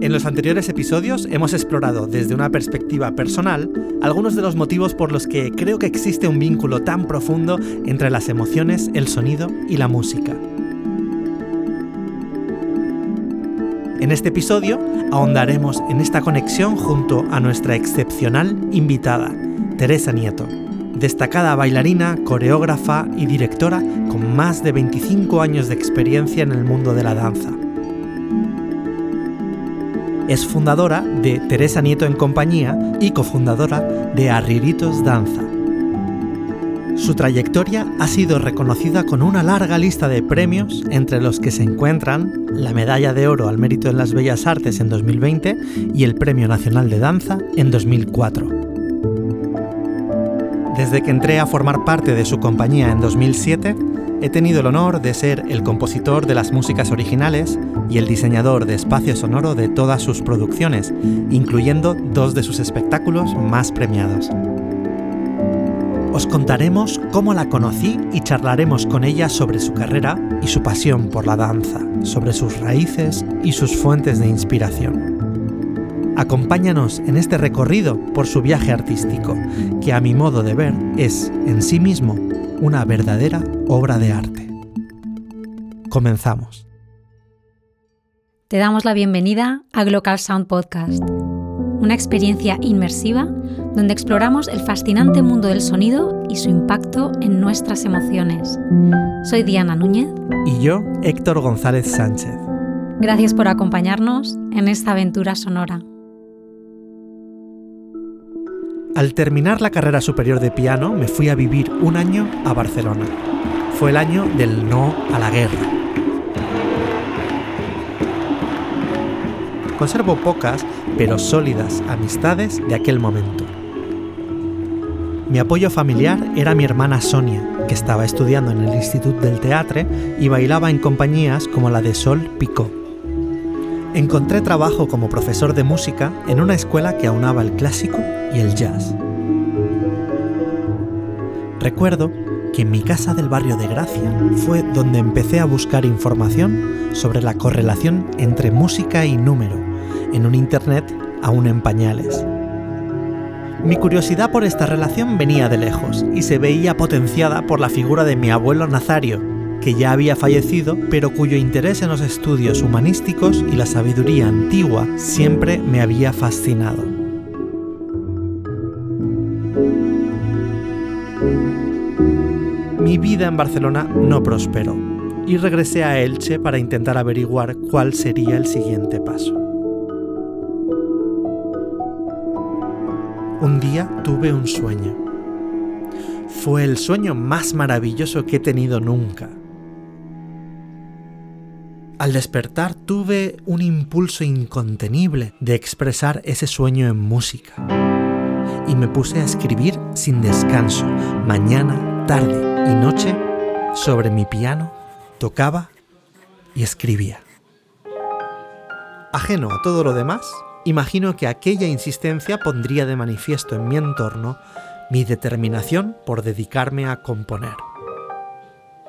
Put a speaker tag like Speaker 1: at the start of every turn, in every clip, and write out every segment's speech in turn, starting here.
Speaker 1: En los anteriores episodios hemos explorado desde una perspectiva personal algunos de los motivos por los que creo que existe un vínculo tan profundo entre las emociones, el sonido y la música. En este episodio ahondaremos en esta conexión junto a nuestra excepcional invitada, Teresa Nieto, destacada bailarina, coreógrafa y directora con más de 25 años de experiencia en el mundo de la danza. Es fundadora de Teresa Nieto en Compañía y cofundadora de Arriritos Danza. Su trayectoria ha sido reconocida con una larga lista de premios, entre los que se encuentran la Medalla de Oro al Mérito en las Bellas Artes en 2020 y el Premio Nacional de Danza en 2004. Desde que entré a formar parte de su compañía en 2007, he tenido el honor de ser el compositor de las músicas originales y el diseñador de espacio sonoro de todas sus producciones, incluyendo dos de sus espectáculos más premiados. Os contaremos cómo la conocí y charlaremos con ella sobre su carrera y su pasión por la danza, sobre sus raíces y sus fuentes de inspiración. Acompáñanos en este recorrido por su viaje artístico, que a mi modo de ver es, en sí mismo, una verdadera obra de arte. Comenzamos.
Speaker 2: Te damos la bienvenida a Glocal Sound Podcast, una experiencia inmersiva donde exploramos el fascinante mundo del sonido y su impacto en nuestras emociones. Soy Diana Núñez.
Speaker 1: Y yo, Héctor González Sánchez.
Speaker 2: Gracias por acompañarnos en esta aventura sonora.
Speaker 1: Al terminar la carrera superior de piano, me fui a vivir un año a Barcelona. Fue el año del no a la guerra. Conservo pocas, pero sólidas amistades de aquel momento. Mi apoyo familiar era mi hermana Sonia, que estaba estudiando en el Instituto del Teatre y bailaba en compañías como la de Sol Picot. Encontré trabajo como profesor de música en una escuela que aunaba el clásico y el jazz. Recuerdo que en mi casa del barrio de Gracia fue donde empecé a buscar información sobre la correlación entre música y número, en un Internet aún en pañales. Mi curiosidad por esta relación venía de lejos y se veía potenciada por la figura de mi abuelo Nazario, que ya había fallecido, pero cuyo interés en los estudios humanísticos y la sabiduría antigua siempre me había fascinado. Mi vida en Barcelona no prosperó y regresé a Elche para intentar averiguar cuál sería el siguiente paso. Un día tuve un sueño. Fue el sueño más maravilloso que he tenido nunca. Al despertar tuve un impulso incontenible de expresar ese sueño en música. Y me puse a escribir sin descanso, mañana, tarde y noche, sobre mi piano, tocaba y escribía. Ajeno a todo lo demás, imagino que aquella insistencia pondría de manifiesto en mi entorno mi determinación por dedicarme a componer.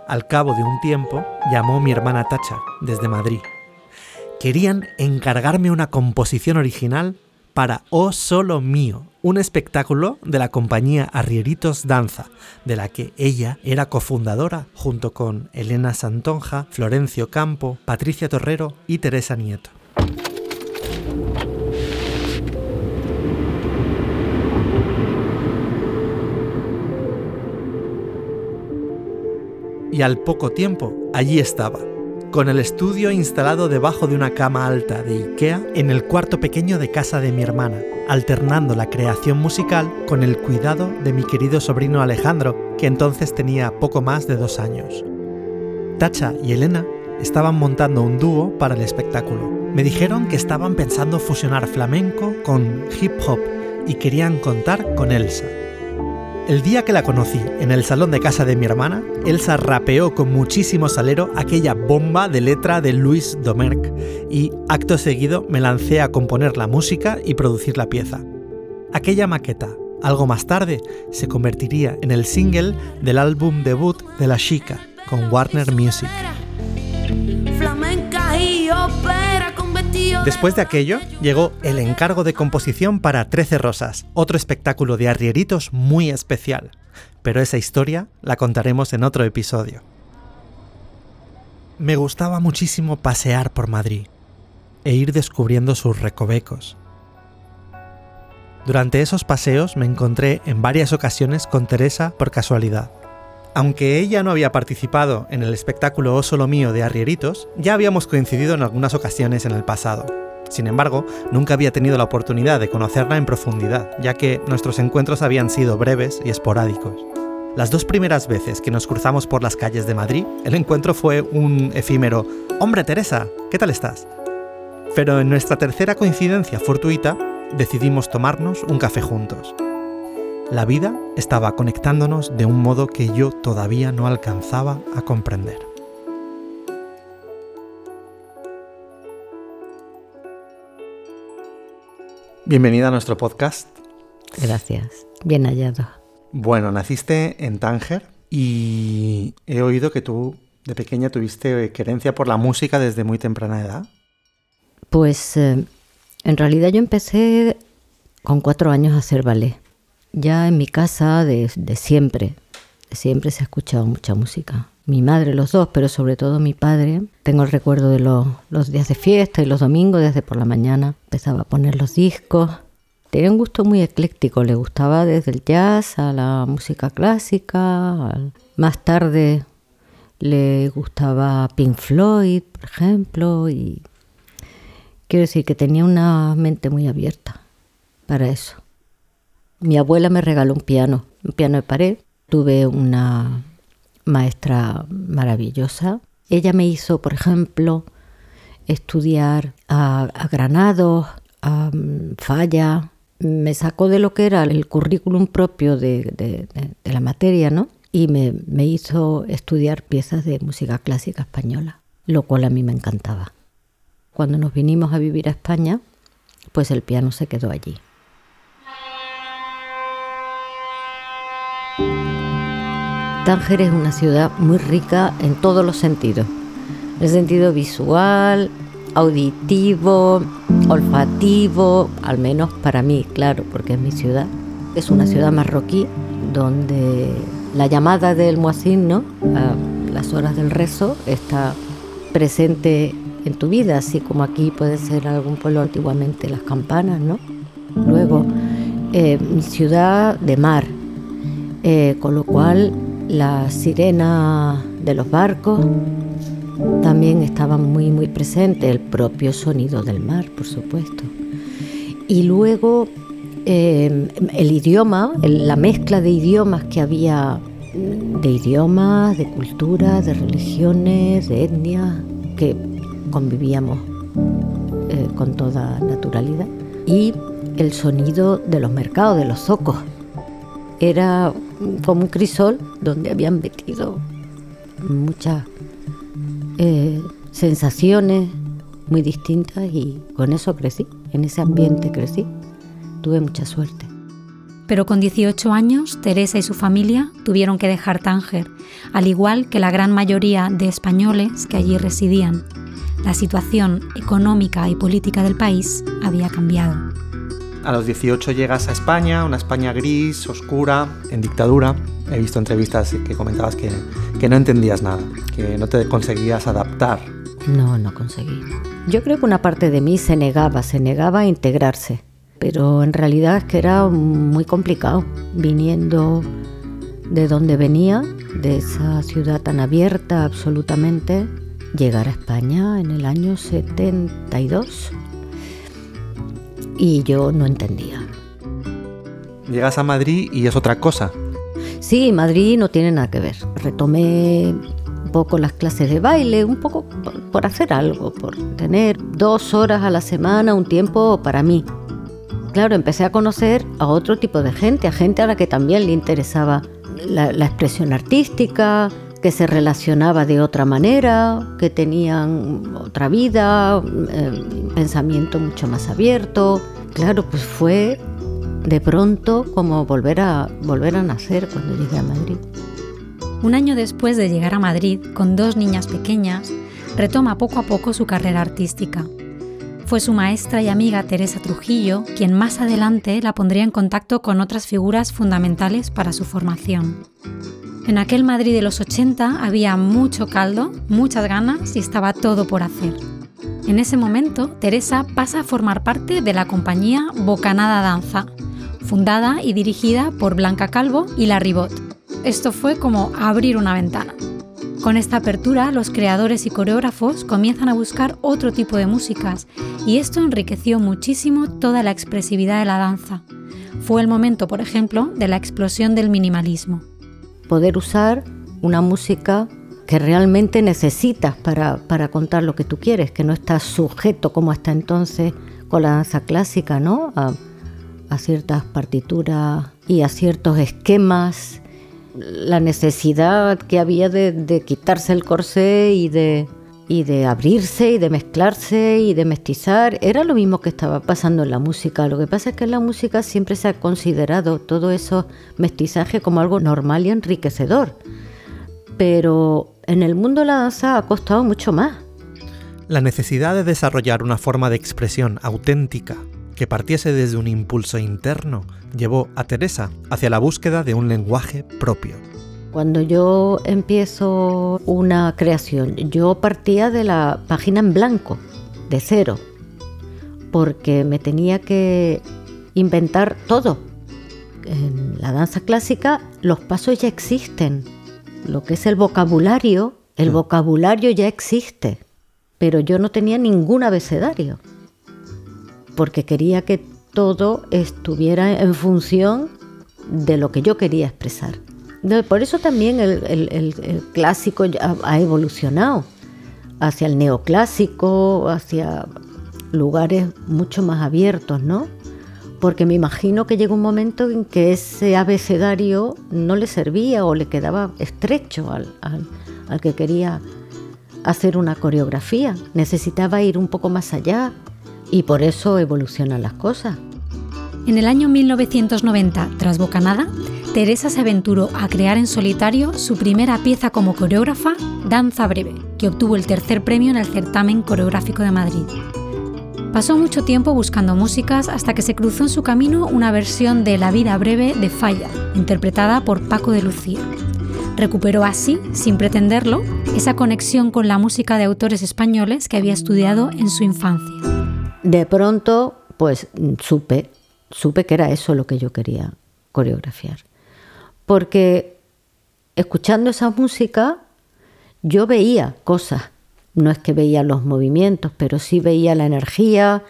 Speaker 1: Al cabo de un tiempo, llamó mi hermana Tacha, desde Madrid. Querían encargarme una composición original para Oh Solo Mío, un espectáculo de la compañía Arrieritos Danza, de la que ella era cofundadora junto con Elena Santonja, Florencio Campo, Patricia Torrero y Teresa Nieto. Y al poco tiempo allí estaba, con el estudio instalado debajo de una cama alta de Ikea en el cuarto pequeño de casa de mi hermana, alternando la creación musical con el cuidado de mi querido sobrino Alejandro, que entonces tenía poco más de dos años. Tacha y Elena estaban montando un dúo para el espectáculo. Me dijeron que estaban pensando fusionar flamenco con hip hop y querían contar con Elsa, el día que la conocí en el salón de casa de mi hermana, Elsa rapeó con muchísimo salero aquella bomba de letra de Luis Domerck y acto seguido me lancé a componer la música y producir la pieza. Aquella maqueta, algo más tarde, se convertiría en el single del álbum debut de La Chica con Warner Music. Después de aquello, llegó el encargo de composición para Trece Rosas, otro espectáculo de arrieritos muy especial. Pero esa historia la contaremos en otro episodio. Me gustaba muchísimo pasear por Madrid e ir descubriendo sus recovecos. Durante esos paseos me encontré en varias ocasiones con Teresa por casualidad. Aunque ella no había participado en el espectáculo O Solo Mío de Arrieritos, ya habíamos coincidido en algunas ocasiones en el pasado. Sin embargo, nunca había tenido la oportunidad de conocerla en profundidad, ya que nuestros encuentros habían sido breves y esporádicos. Las dos primeras veces que nos cruzamos por las calles de Madrid, el encuentro fue un efímero Hombre Teresa, ¿qué tal estás? Pero en nuestra tercera coincidencia fortuita, decidimos tomarnos un café juntos. La vida estaba conectándonos de un modo que yo todavía no alcanzaba a comprender. Bienvenida a nuestro podcast.
Speaker 3: Gracias, bien hallado.
Speaker 1: Bueno, naciste en Tánger y he oído que tú de pequeña tuviste querencia por la música desde muy temprana edad.
Speaker 3: Pues eh, en realidad yo empecé con cuatro años a hacer ballet. Ya en mi casa de, siempre, de siempre se ha escuchado mucha música. Mi madre, los dos, pero sobre todo mi padre. Tengo el recuerdo de los, los días de fiesta y los domingos, desde por la mañana, empezaba a poner los discos. Tenía un gusto muy ecléctico, le gustaba desde el jazz a la música clásica. Más tarde le gustaba Pink Floyd, por ejemplo, y quiero decir que tenía una mente muy abierta para eso. Mi abuela me regaló un piano, un piano de pared. Tuve una maestra maravillosa. Ella me hizo, por ejemplo, estudiar a, Granados, a mm, Falla. Me sacó de lo que era el currículum propio de, la materia, ¿no? Y me, me hizo estudiar piezas de música clásica española, lo cual a mí me encantaba. Cuando nos vinimos a vivir a España, pues el piano se quedó allí. Tánger es una ciudad muy rica en todos los sentidos. En el sentido visual, auditivo, olfativo, al menos para mí, claro, porque es mi ciudad. Es una ciudad marroquí donde la llamada del muazzin, ¿no? A las horas del rezo, está presente en tu vida, así como aquí puede ser algún pueblo antiguamente las campanas, ¿no? Luego, eh, ciudad de mar, eh, con lo cual la sirena de los barcos también estaba muy muy presente, el propio sonido del mar, por supuesto. Y luego eh, el idioma, la mezcla de idiomas que había, de idiomas, de culturas, de religiones, de etnias, que convivíamos eh, con toda naturalidad. Y el sonido de los mercados, de los zocos. Era como un crisol donde habían metido muchas eh, sensaciones muy distintas y con eso crecí, en ese ambiente crecí. Tuve mucha suerte.
Speaker 2: Pero con 18 años, Teresa y su familia tuvieron que dejar Tánger, al igual que la gran mayoría de españoles que allí residían. La situación económica y política del país había cambiado.
Speaker 1: A los 18 llegas a España, una España gris, oscura, en dictadura. He visto entrevistas que comentabas que, no entendías nada, que no te conseguías adaptar.
Speaker 3: No, no conseguí. Yo creo que una parte de mí se negaba, se negaba a integrarse, pero en realidad es que era muy complicado, viniendo de donde venía, de esa ciudad tan abierta absolutamente, llegar a España en el año 72 y yo no entendía.
Speaker 1: Llegas a Madrid y es otra cosa.
Speaker 3: Sí, Madrid no tiene nada que ver. Retomé un poco las clases de baile, un poco por, hacer algo, por tener dos horas a la semana, un tiempo para mí. Claro, empecé a conocer a otro tipo de gente, a gente a la que también le interesaba la, expresión artística, que se relacionaba de otra manera, que tenían otra vida, eh, pensamiento mucho más abierto. Claro, pues fue de pronto como volver a, volver a nacer cuando llegué a Madrid.
Speaker 2: Un año después de llegar a Madrid, con dos niñas pequeñas, retoma poco a poco su carrera artística. Fue su maestra y amiga Teresa Trujillo quien más adelante la pondría en contacto con otras figuras fundamentales para su formación. En aquel Madrid de los 80 había mucho caldo, muchas ganas y estaba todo por hacer. En ese momento, Teresa pasa a formar parte de la compañía Bocanada Danza, fundada y dirigida por Blanca Calvo y La Ribot. Esto fue como abrir una ventana. Con esta apertura, los creadores y coreógrafos comienzan a buscar otro tipo de músicas y esto enriqueció muchísimo toda la expresividad de la danza. Fue el momento, por ejemplo, de la explosión del minimalismo.
Speaker 3: Poder usar una música que realmente necesitas para, para contar lo que tú quieres, que no estás sujeto como hasta entonces con la danza clásica, ¿no? A, ciertas partituras y a ciertos esquemas la necesidad que había de, quitarse el corsé y de, y de abrirse y de mezclarse y de mestizar. Era lo mismo que estaba pasando en la música. Lo que pasa es que en la música siempre se ha considerado todo eso mestizaje como algo normal y enriquecedor. Pero en el mundo de la danza ha costado mucho más.
Speaker 1: La necesidad de desarrollar una forma de expresión auténtica que partiese desde un impulso interno llevó a Teresa hacia la búsqueda de un lenguaje propio.
Speaker 3: Cuando yo empiezo una creación, yo partía de la página en blanco, de cero, porque me tenía que inventar todo. En la danza clásica los pasos ya existen, lo que es el vocabulario, el vocabulario ya existe, pero yo no tenía ningún abecedario porque quería que todo estuviera en función de lo que yo quería expresar. Por eso también el, clásico ha evolucionado hacia el neoclásico, hacia lugares mucho más abiertos, ¿no? Porque me imagino que llegó un momento en que ese abecedario no le servía o le quedaba estrecho al, al que quería hacer una coreografía. Necesitaba ir un poco más allá, y por eso evolucionan las cosas.
Speaker 2: En el año 1990, tras Bocanada, Teresa se aventuró a crear en solitario su primera pieza como coreógrafa, Danza Breve, que obtuvo el tercer premio en el certamen coreográfico de Madrid. Pasó mucho tiempo buscando músicas hasta que se cruzó en su camino una versión de La vida breve de Falla, interpretada por Paco de Lucía. Recuperó así, sin pretenderlo, esa conexión con la música de autores españoles que había estudiado en su infancia
Speaker 3: de pronto, pues supe, supe que era eso lo que yo quería coreografiar. Porque escuchando esa música, yo veía cosas. No es que veía los movimientos, pero sí veía la energía,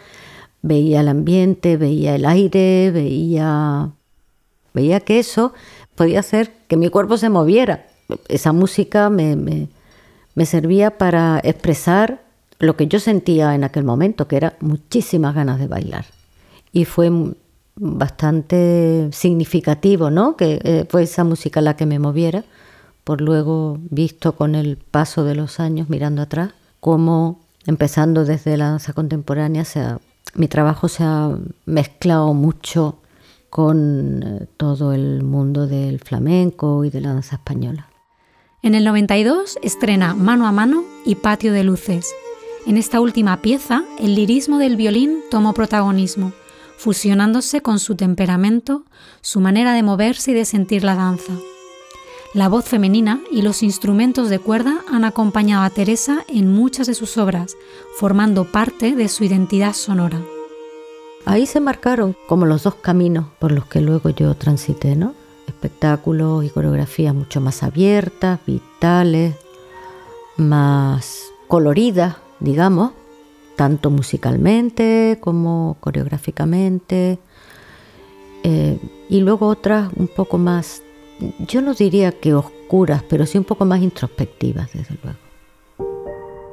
Speaker 3: veía el ambiente, veía el aire, veía, veía que eso podía hacer que mi cuerpo se moviera. Esa música me, me servía para expresar lo que yo sentía en aquel momento, que era muchísimas ganas de bailar. Y fue bastante significativo, ¿no? Que eh, fue esa música la que me moviera, por luego visto con el paso de los años, mirando atrás, cómo empezando desde la danza contemporánea, mi trabajo se ha mezclado mucho con eh, todo el mundo del flamenco y de la danza española.
Speaker 2: En el 92 estrena Mano a Mano y Patio de Luces, en esta última pieza, el lirismo del violín tomó protagonismo, fusionándose con su temperamento, su manera de moverse y de sentir la danza. La voz femenina y los instrumentos de cuerda han acompañado a Teresa en muchas de sus obras, formando parte de su identidad sonora.
Speaker 3: Ahí se marcaron como los dos caminos por los que luego yo transité, ¿no? Espectáculos y coreografías mucho más abiertas, vitales, más coloridas, digamos, tanto musicalmente como coreográficamente. Eh, y luego otras un poco más, yo no diría que oscuras, pero sí un poco más introspectivas, desde luego.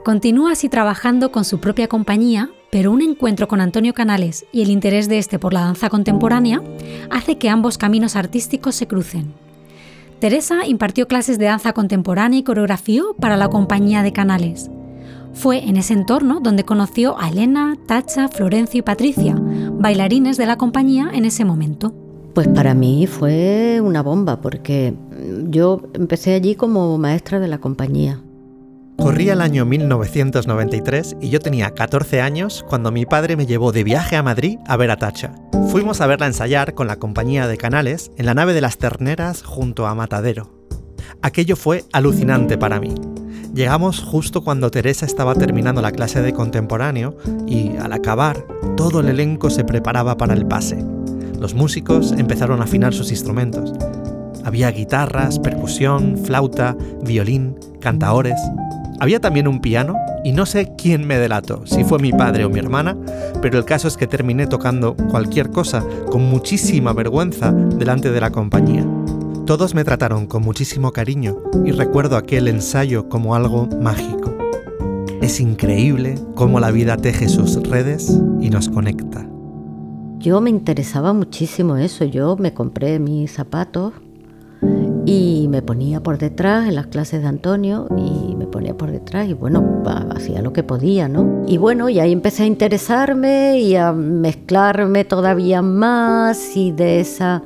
Speaker 2: Continúa así trabajando con su propia compañía, pero un encuentro con Antonio Canales y el interés de este por la danza contemporánea hace que ambos caminos artísticos se crucen. Teresa impartió clases de danza contemporánea y coreografió para la compañía de Canales. Fue en ese entorno donde conoció a Elena, Tacha, Florencio y Patricia, bailarines de la compañía en ese momento.
Speaker 3: Pues para mí fue una bomba porque yo empecé allí como maestra de la compañía
Speaker 1: Corría el año 1993 y yo tenía 14 años cuando mi padre me llevó de viaje a Madrid a ver a Tacha. Fuimos a verla ensayar con la compañía de canales en la nave de las terneras junto a Matadero. Aquello fue alucinante para mí. Llegamos justo cuando Teresa estaba terminando la clase de contemporáneo y, al acabar, todo el elenco se preparaba para el pase. Los músicos empezaron a afinar sus instrumentos. Había guitarras, percusión, flauta, violín, cantaores. Había también un piano y no sé quién me delató, si fue mi padre o mi hermana, pero el caso es que terminé tocando cualquier cosa con muchísima vergüenza delante de la compañía. Todos me trataron con muchísimo cariño y recuerdo aquel ensayo como algo mágico. Es increíble cómo la vida teje sus redes y nos conecta.
Speaker 3: Yo me interesaba muchísimo eso, yo me compré mis zapatos y me ponía por detrás en las clases de Antonio y me ponía por detrás y bueno, hacía lo que podía, ¿no? Y bueno, y ahí empecé a interesarme y a mezclarme todavía más y de esa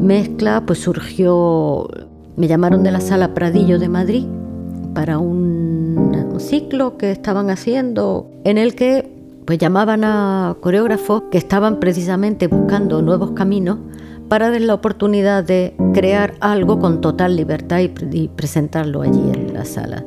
Speaker 3: mezcla pues surgió, me llamaron de la sala Pradillo de Madrid para un, ciclo que estaban haciendo en el que pues llamaban a coreógrafos que estaban precisamente buscando nuevos caminos para dar la oportunidad de crear algo con total libertad y, presentarlo allí en la sala.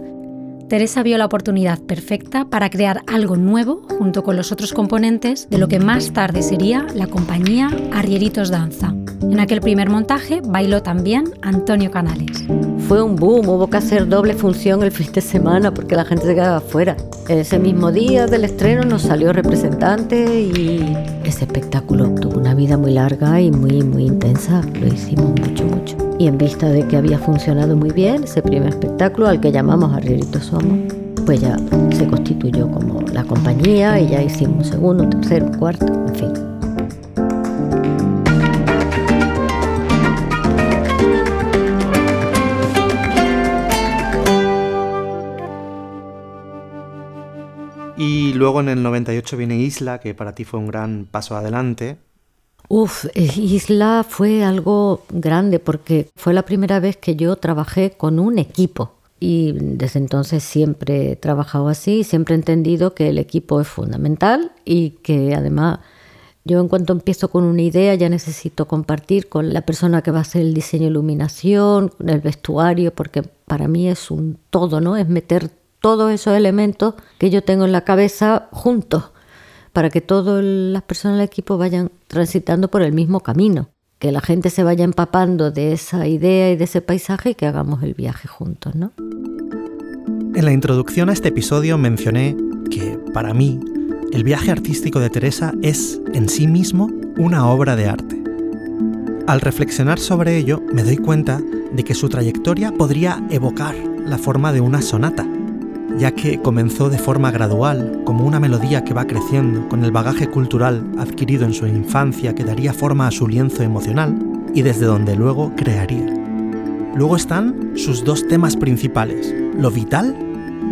Speaker 2: Teresa vio la oportunidad perfecta para crear algo nuevo junto con los otros componentes de lo que más tarde sería la compañía Arrieritos Danza. En aquel primer montaje bailó también Antonio Canales.
Speaker 3: Fue un boom, hubo que hacer doble función el fin de semana porque la gente se quedaba afuera. Ese mismo día del estreno nos salió representante y ese espectáculo tuvo una vida muy larga y muy, muy intensa. Lo hicimos mucho, mucho. Y en vista de que había funcionado muy bien ese primer espectáculo al que llamamos Arrieritos Somos, pues ya se constituyó como la compañía y ya hicimos un segundo, un tercero, cuarto, en fin.
Speaker 1: Y luego en el 98 viene Isla, que para ti fue un gran paso adelante.
Speaker 3: Uf, eh, Isla fue algo grande porque fue la primera vez que yo trabajé con un equipo. Y desde entonces siempre he trabajado así, siempre he entendido que el equipo es fundamental y que además yo en cuanto empiezo con una idea ya necesito compartir con la persona que va a hacer el diseño iluminación, el vestuario, porque para mí es un todo, ¿no? Es meter todos esos elementos que yo tengo en la cabeza juntos para que todas las personas del equipo vayan transitando por el mismo camino, que la gente se vaya empapando de esa idea y de ese paisaje y que hagamos el viaje juntos, ¿no?
Speaker 1: En la introducción a este episodio mencioné que, para mí, el viaje artístico de Teresa es, en sí mismo, una obra de arte. Al reflexionar sobre ello, me doy cuenta de que su trayectoria podría evocar la forma de una sonata, ya que comenzó de forma gradual, como una melodía que va creciendo con el bagaje cultural adquirido en su infancia que daría forma a su lienzo emocional y desde donde luego crearía. Luego están sus dos temas principales, lo vital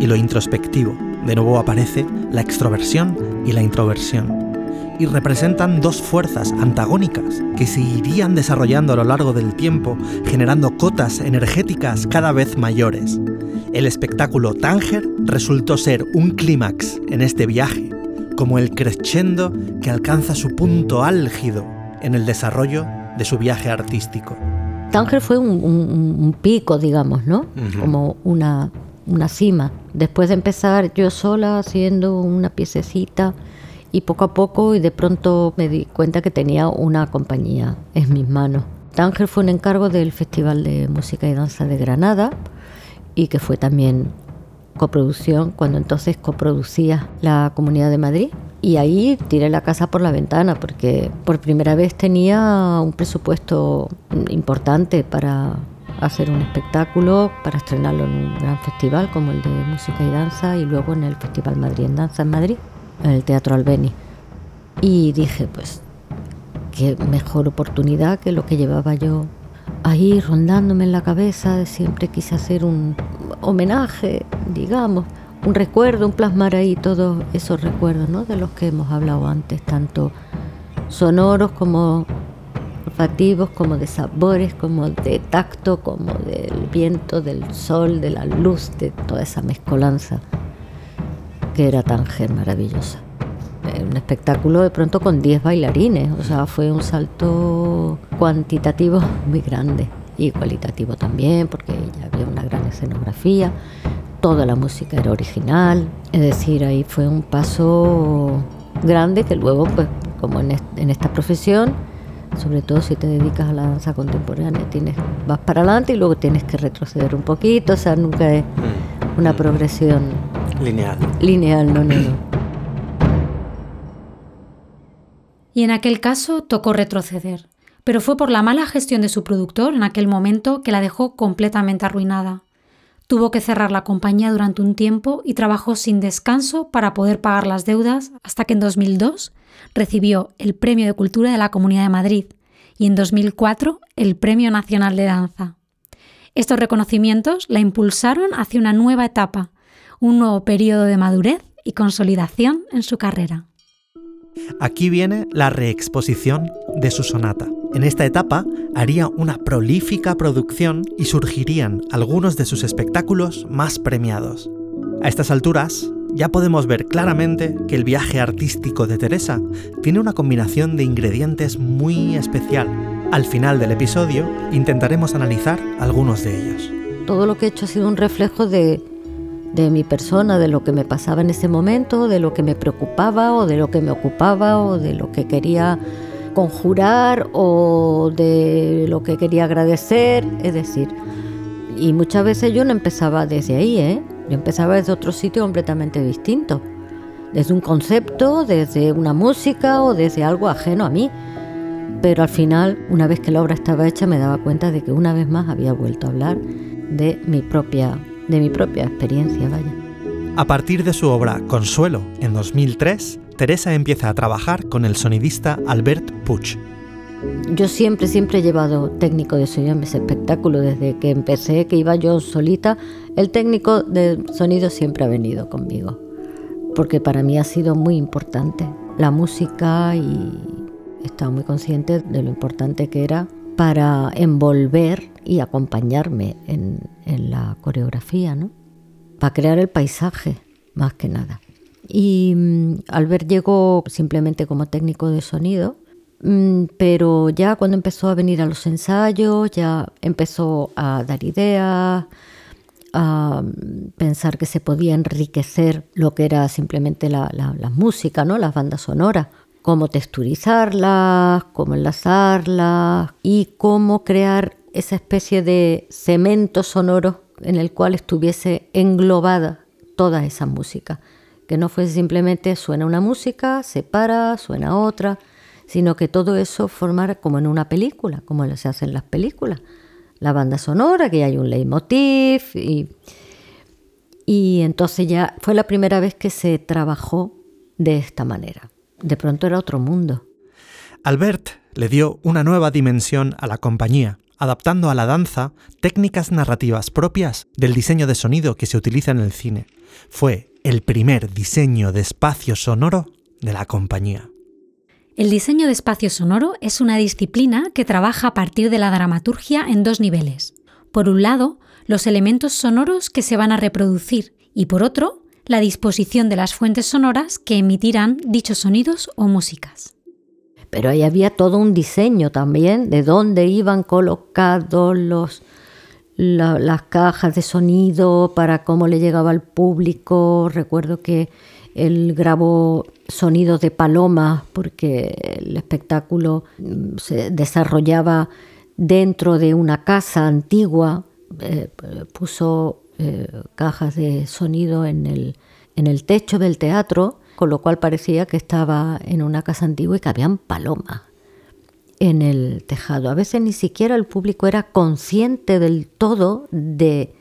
Speaker 1: y lo introspectivo. De nuevo aparece la extroversión y la introversión. Y representan dos fuerzas antagónicas que se irían desarrollando a lo largo del tiempo, generando cotas energéticas cada vez mayores. El espectáculo Tánger resultó ser un clímax en este viaje, como el crescendo que alcanza su punto álgido en el desarrollo de su viaje artístico.
Speaker 3: Tánger fue un, pico, digamos, ¿no? Como una, una cima. Después de empezar yo sola haciendo una piececita y poco a poco y de pronto me di cuenta que tenía una compañía en mis manos. Tánger fue un encargo del Festival de Música y Danza de Granada y que fue también coproducción, cuando entonces coproducía la Comunidad de Madrid. Y ahí tiré la casa por la ventana porque por primera vez tenía un presupuesto importante para hacer un espectáculo, para estrenarlo en un gran festival como el de música y danza y luego en el Festival Madrid en Danza en Madrid, en el Teatro Albeni. Y dije, pues, qué mejor oportunidad que lo que llevaba yo ahí rondándome en la cabeza, siempre quise hacer un homenaje, digamos, un recuerdo, un plasmar ahí todos esos recuerdos ¿no? de los que hemos hablado antes, tanto sonoros como olfativos, como de sabores, como de tacto, como del viento, del sol, de la luz, de toda esa mezcolanza que era Tanger maravillosa. Eh, un espectáculo de pronto con 10 bailarines, o sea, fue un salto cuantitativo muy grande y cualitativo también, porque ya había una gran escenografía, toda la música era original, es decir, ahí fue un paso grande que luego, pues, como en, esta profesión, sobre todo si te dedicas a la danza contemporánea, tienes, vas para adelante y luego tienes que retroceder un poquito, o sea, nunca es mm. una progresión
Speaker 1: lineal.
Speaker 3: Lineal, no, no, no.
Speaker 2: Y en aquel caso tocó retroceder, pero fue por la mala gestión de su productor en aquel momento que la dejó completamente arruinada. Tuvo que cerrar la compañía durante un tiempo y trabajó sin descanso para poder pagar las deudas hasta que en 2002 recibió el Premio de Cultura de la Comunidad de Madrid y en 2004 el Premio Nacional de Danza. Estos reconocimientos la impulsaron hacia una nueva etapa, un nuevo periodo de madurez y consolidación en su carrera.
Speaker 1: Aquí viene la reexposición de su sonata. En esta etapa haría una prolífica producción y surgirían algunos de sus espectáculos más premiados. A estas alturas, ya podemos ver claramente que el viaje artístico de Teresa tiene una combinación de ingredientes muy especial. Al final del episodio intentaremos analizar algunos de ellos.
Speaker 3: Todo lo que he hecho ha sido un reflejo de, de mi persona, de lo que me pasaba en ese momento, de lo que me preocupaba o de lo que me ocupaba o de lo que quería conjurar o de lo que quería agradecer, es decir, y muchas veces yo no empezaba desde ahí, ¿eh? yo empezaba desde otro sitio completamente distinto, desde un concepto, desde una música o desde algo ajeno a mí. Pero al final, una vez que la obra estaba hecha, me daba cuenta de que una vez más había vuelto a hablar de mi propia de mi propia experiencia, vaya.
Speaker 1: A partir de su obra Consuelo, en 2003, Teresa empieza a trabajar con el sonidista Albert Puch.
Speaker 3: Yo siempre, siempre he llevado técnico de sonido en mis espectáculos, desde que empecé, que iba yo solita, el técnico de sonido siempre ha venido conmigo, porque para mí ha sido muy importante la música y he estado muy consciente de lo importante que era para envolver y acompañarme en, la coreografía, ¿no? Para crear el paisaje, más que nada. Y mm, Albert llegó simplemente como técnico de sonido, mm, pero ya cuando empezó a venir a los ensayos, ya empezó a dar ideas, a mm, pensar que se podía enriquecer lo que era simplemente la, la música, ¿no? las bandas sonoras cómo texturizarlas, cómo enlazarlas y cómo crear esa especie de cemento sonoro en el cual estuviese englobada toda esa música. Que no fuese simplemente suena una música, se para, suena otra, sino que todo eso formara como en una película, como se hace en las películas. La banda sonora, que hay un leitmotiv y, y entonces ya fue la primera vez que se trabajó de esta manera de pronto era otro mundo.
Speaker 1: Albert le dio una nueva dimensión a la compañía, adaptando a la danza técnicas narrativas propias del diseño de sonido que se utiliza en el cine. Fue el primer diseño de espacio sonoro de la compañía.
Speaker 2: El diseño de espacio sonoro es una disciplina que trabaja a partir de la dramaturgia en dos niveles. Por un lado, los elementos sonoros que se van a reproducir y por otro, la disposición de las fuentes sonoras que emitirán dichos sonidos o músicas.
Speaker 3: Pero ahí había todo un diseño también de dónde iban colocados los, las cajas de sonido, para cómo le llegaba al público. Recuerdo que él grabó sonidos de palomas porque el espectáculo mm, se desarrollaba dentro de una casa antigua. Eh, puso eh, cajas de sonido en el, en el techo del teatro, con lo cual parecía que estaba en una casa antigua y que habían palomas en el tejado. A veces ni siquiera el público era consciente del todo de,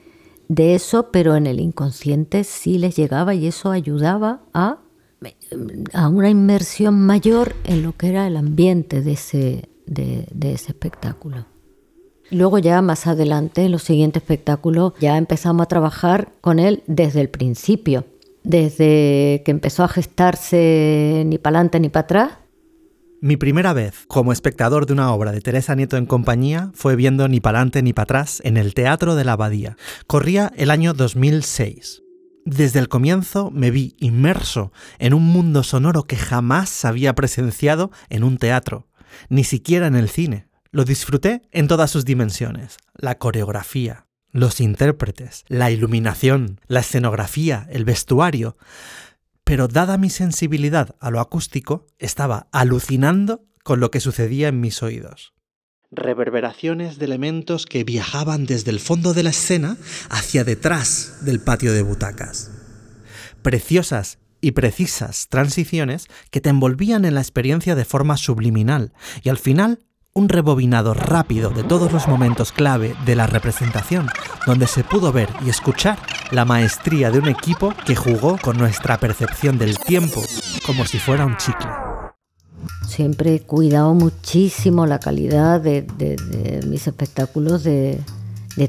Speaker 3: de eso, pero en el inconsciente sí les llegaba y eso ayudaba a, a una inmersión mayor en lo que era el ambiente de ese, de ese espectáculo. Luego ya más adelante, en los siguientes espectáculos, ya empezamos a trabajar con él desde el principio, desde que empezó a gestarse ni para adelante ni para atrás,
Speaker 1: Mi primera vez como espectador de una obra de Teresa Nieto en compañía fue viendo Ni pa'lante ni para atrás en el Teatro de la Abadía. Corría el año 2006. Desde el comienzo me vi inmerso en un mundo sonoro que jamás había presenciado en un teatro, ni siquiera en el cine. Lo disfruté en todas sus dimensiones. La coreografía, los intérpretes, la iluminación, la escenografía, el vestuario pero dada mi sensibilidad a lo acústico, estaba alucinando con lo que sucedía en mis oídos. Reverberaciones de elementos que viajaban desde el fondo de la escena hacia detrás del patio de butacas. Preciosas y precisas transiciones que te envolvían en la experiencia de forma subliminal y al final un rebobinado rápido de todos los momentos clave de la representación, donde se pudo ver y escuchar la maestría de un equipo que jugó con nuestra percepción del tiempo como si fuera un chicle.
Speaker 3: Siempre he cuidado muchísimo la calidad de, mis espectáculos, de,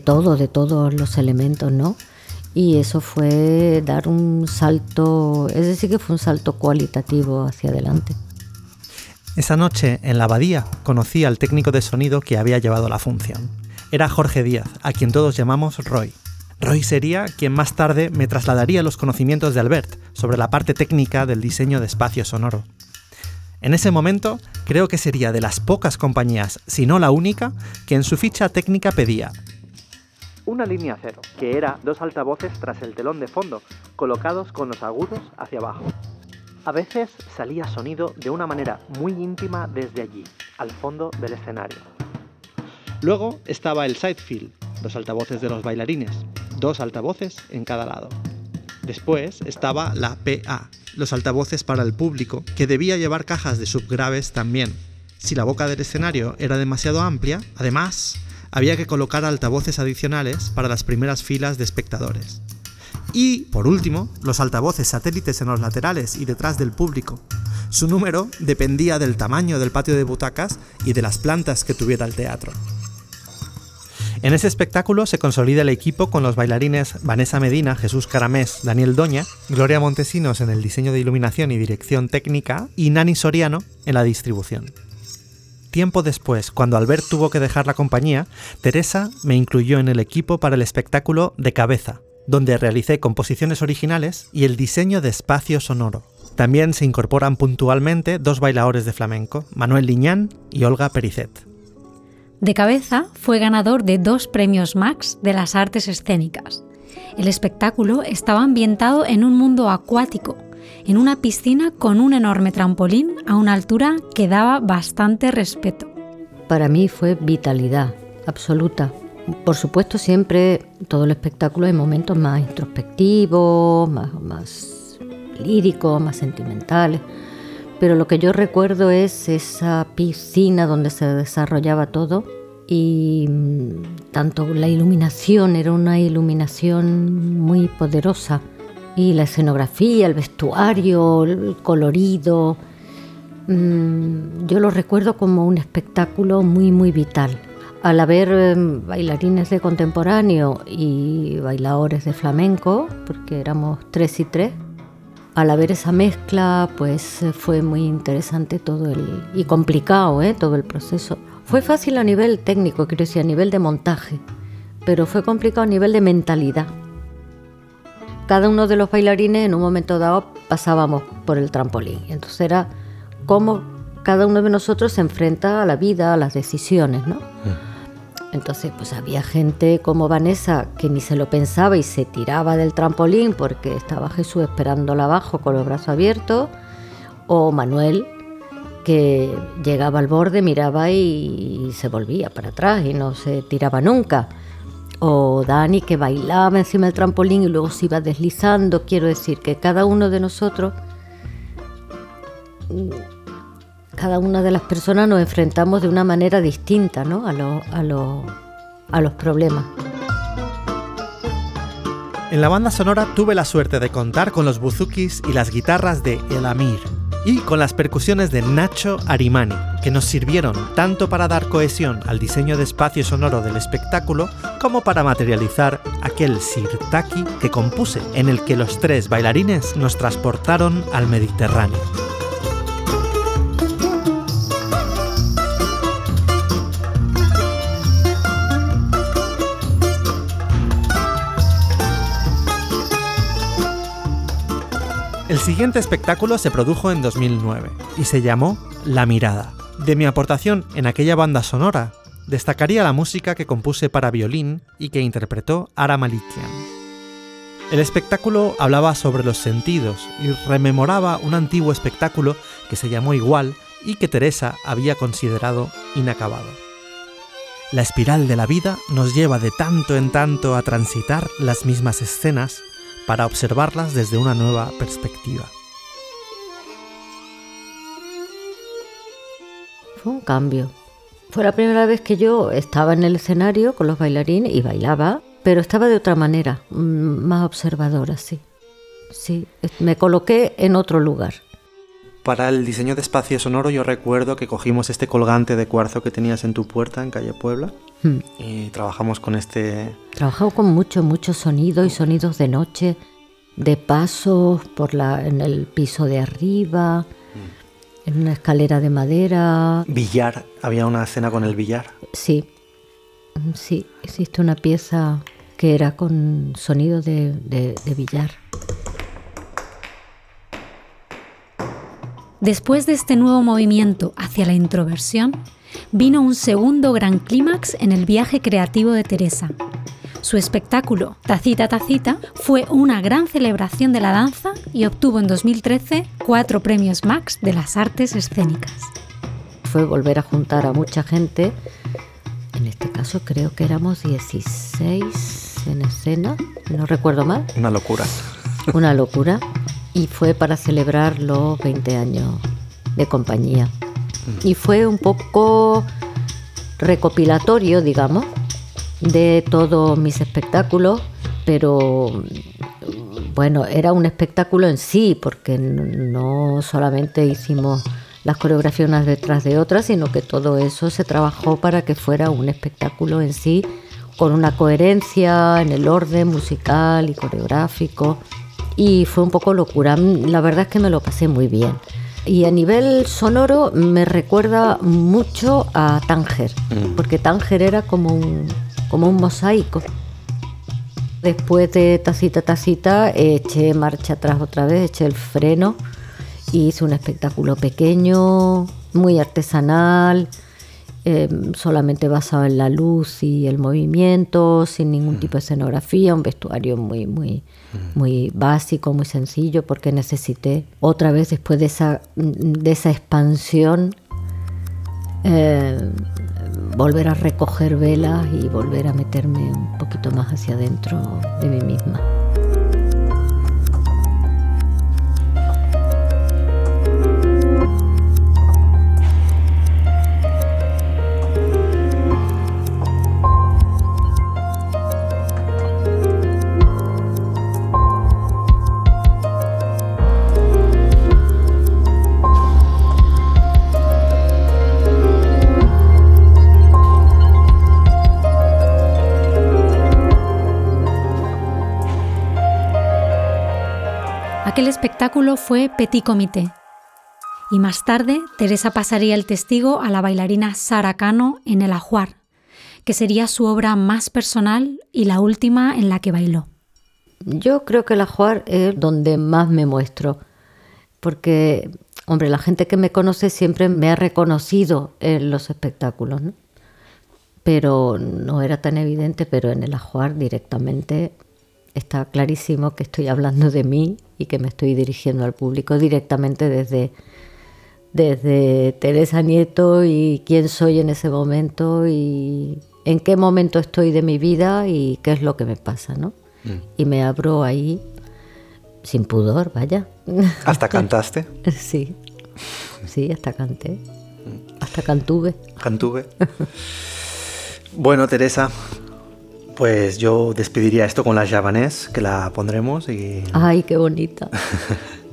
Speaker 3: todo, de todos los elementos, ¿no? Y eso fue dar un salto, es decir, que fue un salto cualitativo hacia adelante.
Speaker 1: Esa noche, en la abadía, conocí al técnico de sonido que había llevado la función. Era Jorge Díaz, a quien todos llamamos Roy. Roy sería quien más tarde me trasladaría los conocimientos de Albert sobre la parte técnica del diseño de espacio sonoro. En ese momento, creo que sería de las pocas compañías, si no la única, que en su ficha técnica pedía una línea cero, que era dos altavoces tras el telón de fondo, colocados con los agudos hacia abajo. A veces salía sonido de una manera muy íntima desde allí, al fondo del escenario. Luego estaba el sidefield, los altavoces de los bailarines, dos altavoces en cada lado. Después estaba la PA, los altavoces para el público, que debía llevar cajas de subgraves también. Si la boca del escenario era demasiado amplia, además, había que colocar altavoces adicionales para las primeras filas de espectadores. Y, por último, los altavoces satélites en los laterales y detrás del público. Su número dependía del tamaño del patio de butacas y de las plantas que tuviera el teatro. En ese espectáculo se consolida el equipo con los bailarines Vanessa Medina, Jesús Caramés, Daniel Doña, Gloria Montesinos en el diseño de iluminación y dirección técnica y Nani Soriano en la distribución. Tiempo después, cuando Albert tuvo que dejar la compañía, Teresa me incluyó en el equipo para el espectáculo De Cabeza, donde realicé composiciones originales y el diseño de espacio sonoro. También se incorporan puntualmente dos bailadores de flamenco, Manuel Liñán y Olga Pericet.
Speaker 2: De cabeza fue ganador de dos premios Max de las artes escénicas. El espectáculo estaba ambientado en un mundo acuático, en una piscina con un enorme trampolín a una altura que daba bastante respeto.
Speaker 3: Para mí fue vitalidad absoluta, por supuesto, siempre todo el espectáculo hay momentos más introspectivos, más, más líricos, más sentimentales. Pero lo que yo recuerdo es esa piscina donde se desarrollaba todo y mm, tanto la iluminación era una iluminación muy poderosa y la escenografía, el vestuario, el colorido, mm, yo lo recuerdo como un espectáculo muy muy vital al haber em, bailarines de contemporáneo y bailadores de flamenco, porque éramos tres y tres, al haber esa mezcla, pues eh, fue muy interesante todo el y complicado, ¿eh? todo el proceso. Fue fácil a nivel técnico, quiero decir, a nivel de montaje, pero fue complicado a nivel de mentalidad. Cada uno de los bailarines en un momento dado pasábamos por el trampolín, entonces era cómo cada uno de nosotros se enfrenta a la vida, a las decisiones, ¿no? Entonces, pues había gente como Vanessa que ni se lo pensaba y se tiraba del trampolín porque estaba Jesús esperándola abajo con los brazos abiertos, o Manuel que llegaba al borde, miraba y, se volvía para atrás y no se tiraba nunca. O Dani que bailaba encima del trampolín y luego se iba deslizando. Quiero decir que cada uno de nosotros cada una de las personas nos enfrentamos de una manera distinta ¿no? a, a, los problemas.
Speaker 1: En la banda sonora tuve la suerte de contar con los buzukis y las guitarras de El Amir y con las percusiones de Nacho Arimani, que nos sirvieron tanto para dar cohesión al diseño de espacio sonoro del espectáculo como para materializar aquel sirtaki que compuse en el que los tres bailarines nos transportaron al Mediterráneo. El siguiente espectáculo se produjo en 2009 y se llamó La Mirada. De mi aportación en aquella banda sonora, destacaría la música que compuse para violín y que interpretó Ara Malikian. El espectáculo hablaba sobre los sentidos y rememoraba un antiguo espectáculo que se llamó igual y que Teresa había considerado inacabado. La espiral de la vida nos lleva de tanto en tanto a transitar las mismas escenas para observarlas desde una nueva perspectiva.
Speaker 3: Fue un cambio. Fue la primera vez que yo estaba en el escenario con los bailarines y bailaba, pero estaba de otra manera, mm, más observadora, sí. Sí, me coloqué en otro lugar.
Speaker 1: Para el diseño de espacio sonoro yo recuerdo que cogimos este colgante de cuarzo que tenías en tu puerta en calle Puebla hmm. y trabajamos con este...
Speaker 3: Trabajamos con mucho, mucho sonido y sonidos de noche, de pasos por la, en el piso de arriba, hmm. en una escalera de madera.
Speaker 1: Billar, había una escena con el billar.
Speaker 3: Sí, sí, existe una pieza que era con sonido de, de billar.
Speaker 2: Después de este nuevo movimiento hacia la introversión, vino un segundo gran clímax en el viaje creativo de Teresa. Su espectáculo, Tacita Tacita, fue una gran celebración de la danza y obtuvo en 2013 cuatro premios Max de las artes escénicas.
Speaker 3: Fue volver a juntar a mucha gente, en este caso creo que éramos 16 en escena, no recuerdo mal.
Speaker 1: Una locura.
Speaker 3: Una locura y fue para celebrar los 20 años de compañía. Y fue un poco recopilatorio, digamos, de todos mis espectáculos, pero bueno, era un espectáculo en sí, porque no solamente hicimos las coreografías unas detrás de otras, sino que todo eso se trabajó para que fuera un espectáculo en sí, con una coherencia en el orden musical y coreográfico y fue un poco locura. La verdad es que me lo pasé muy bien. Y a nivel sonoro me recuerda mucho a Tánger, mm. porque Tánger era como un, como un mosaico. Después de tacita, tacita, eché marcha atrás otra vez, eché el freno y hice un espectáculo pequeño, muy artesanal, Em, solamente basado en la luz y el movimiento, sin ningún tipo de escenografía, un vestuario muy, muy, muy básico, muy sencillo, porque necesité otra vez después de esa, de esa expansión em, volver a recoger velas y volver a meterme un poquito más hacia adentro de mí misma.
Speaker 2: Aquel espectáculo fue Petit Comité. Y más tarde, Teresa pasaría el testigo a la bailarina Sara Cano en El Ajuar, que sería su obra más personal y la última en la que bailó.
Speaker 3: Yo creo que El Ajuar es donde más me muestro, porque, hombre, la gente que me conoce siempre me ha reconocido en los espectáculos, pero no era tan evidente, pero en El Ajuar directamente está clarísimo que estoy hablando de mí y que me estoy dirigiendo al público directamente desde, desde Teresa Nieto y quién soy en ese momento y en qué momento estoy de mi vida y qué es lo que me pasa, ¿no? Mm. Y me abro ahí sin pudor, vaya.
Speaker 1: ¿Hasta cantaste?
Speaker 3: sí, sí, hasta canté. Hasta cantuve.
Speaker 1: Cantuve. bueno, Teresa, pues yo despediría esto con la javanés, que la pondremos y...
Speaker 3: ¡Ay, qué bonita!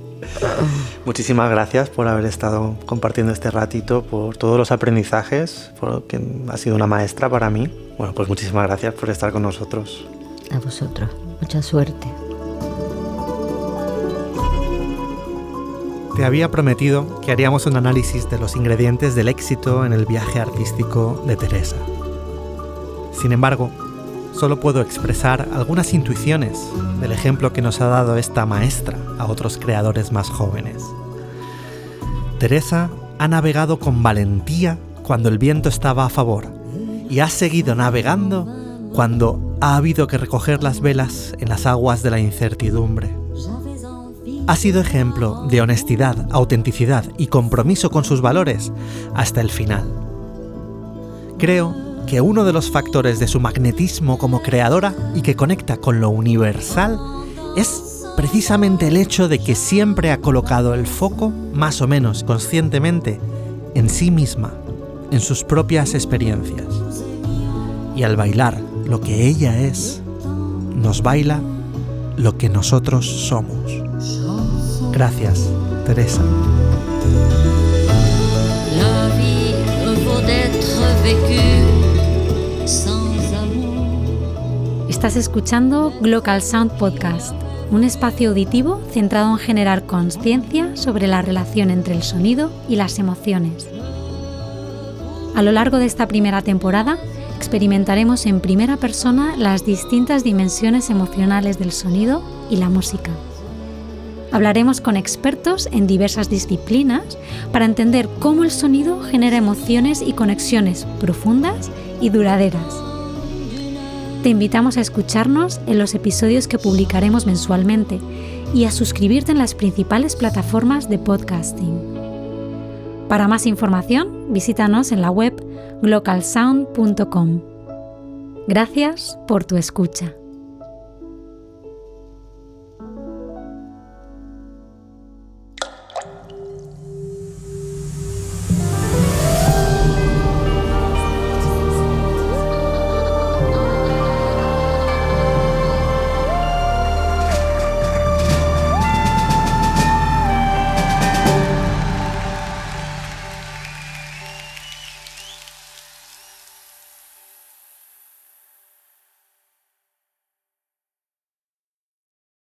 Speaker 1: Muchísimas gracias por haber estado compartiendo este ratito, por todos los aprendizajes, porque ha sido una maestra para mí. Bueno, pues muchísimas gracias por estar con nosotros.
Speaker 3: A vosotros. Mucha suerte.
Speaker 1: Te había prometido que haríamos un análisis de los ingredientes del éxito en el viaje artístico de Teresa. Sin embargo, solo puedo expresar algunas intuiciones del ejemplo que nos ha dado esta maestra a otros creadores más jóvenes. Teresa ha navegado con valentía cuando el viento estaba a favor y ha seguido navegando cuando ha habido que recoger las velas en las aguas de la incertidumbre. Ha sido ejemplo de honestidad, autenticidad y compromiso con sus valores hasta el final. Creo que uno de los factores de su magnetismo como creadora y que conecta con lo universal es precisamente el hecho de que siempre ha colocado el foco, más o menos conscientemente, en sí misma, en sus propias experiencias. Y al bailar lo que ella es, nos baila lo que nosotros somos. Gracias, Teresa.
Speaker 2: Estás escuchando Glocal Sound Podcast, un espacio auditivo centrado en generar conciencia sobre la relación entre el sonido y las emociones. A lo largo de esta primera temporada, experimentaremos en primera persona las distintas dimensiones emocionales del sonido y la música. Hablaremos con expertos en diversas disciplinas para entender cómo el sonido genera emociones y conexiones profundas y duraderas. Te invitamos a escucharnos en los episodios que publicaremos mensualmente y a suscribirte en las principales plataformas de podcasting. Para más información, visítanos en la web localsound.com. Gracias por tu escucha.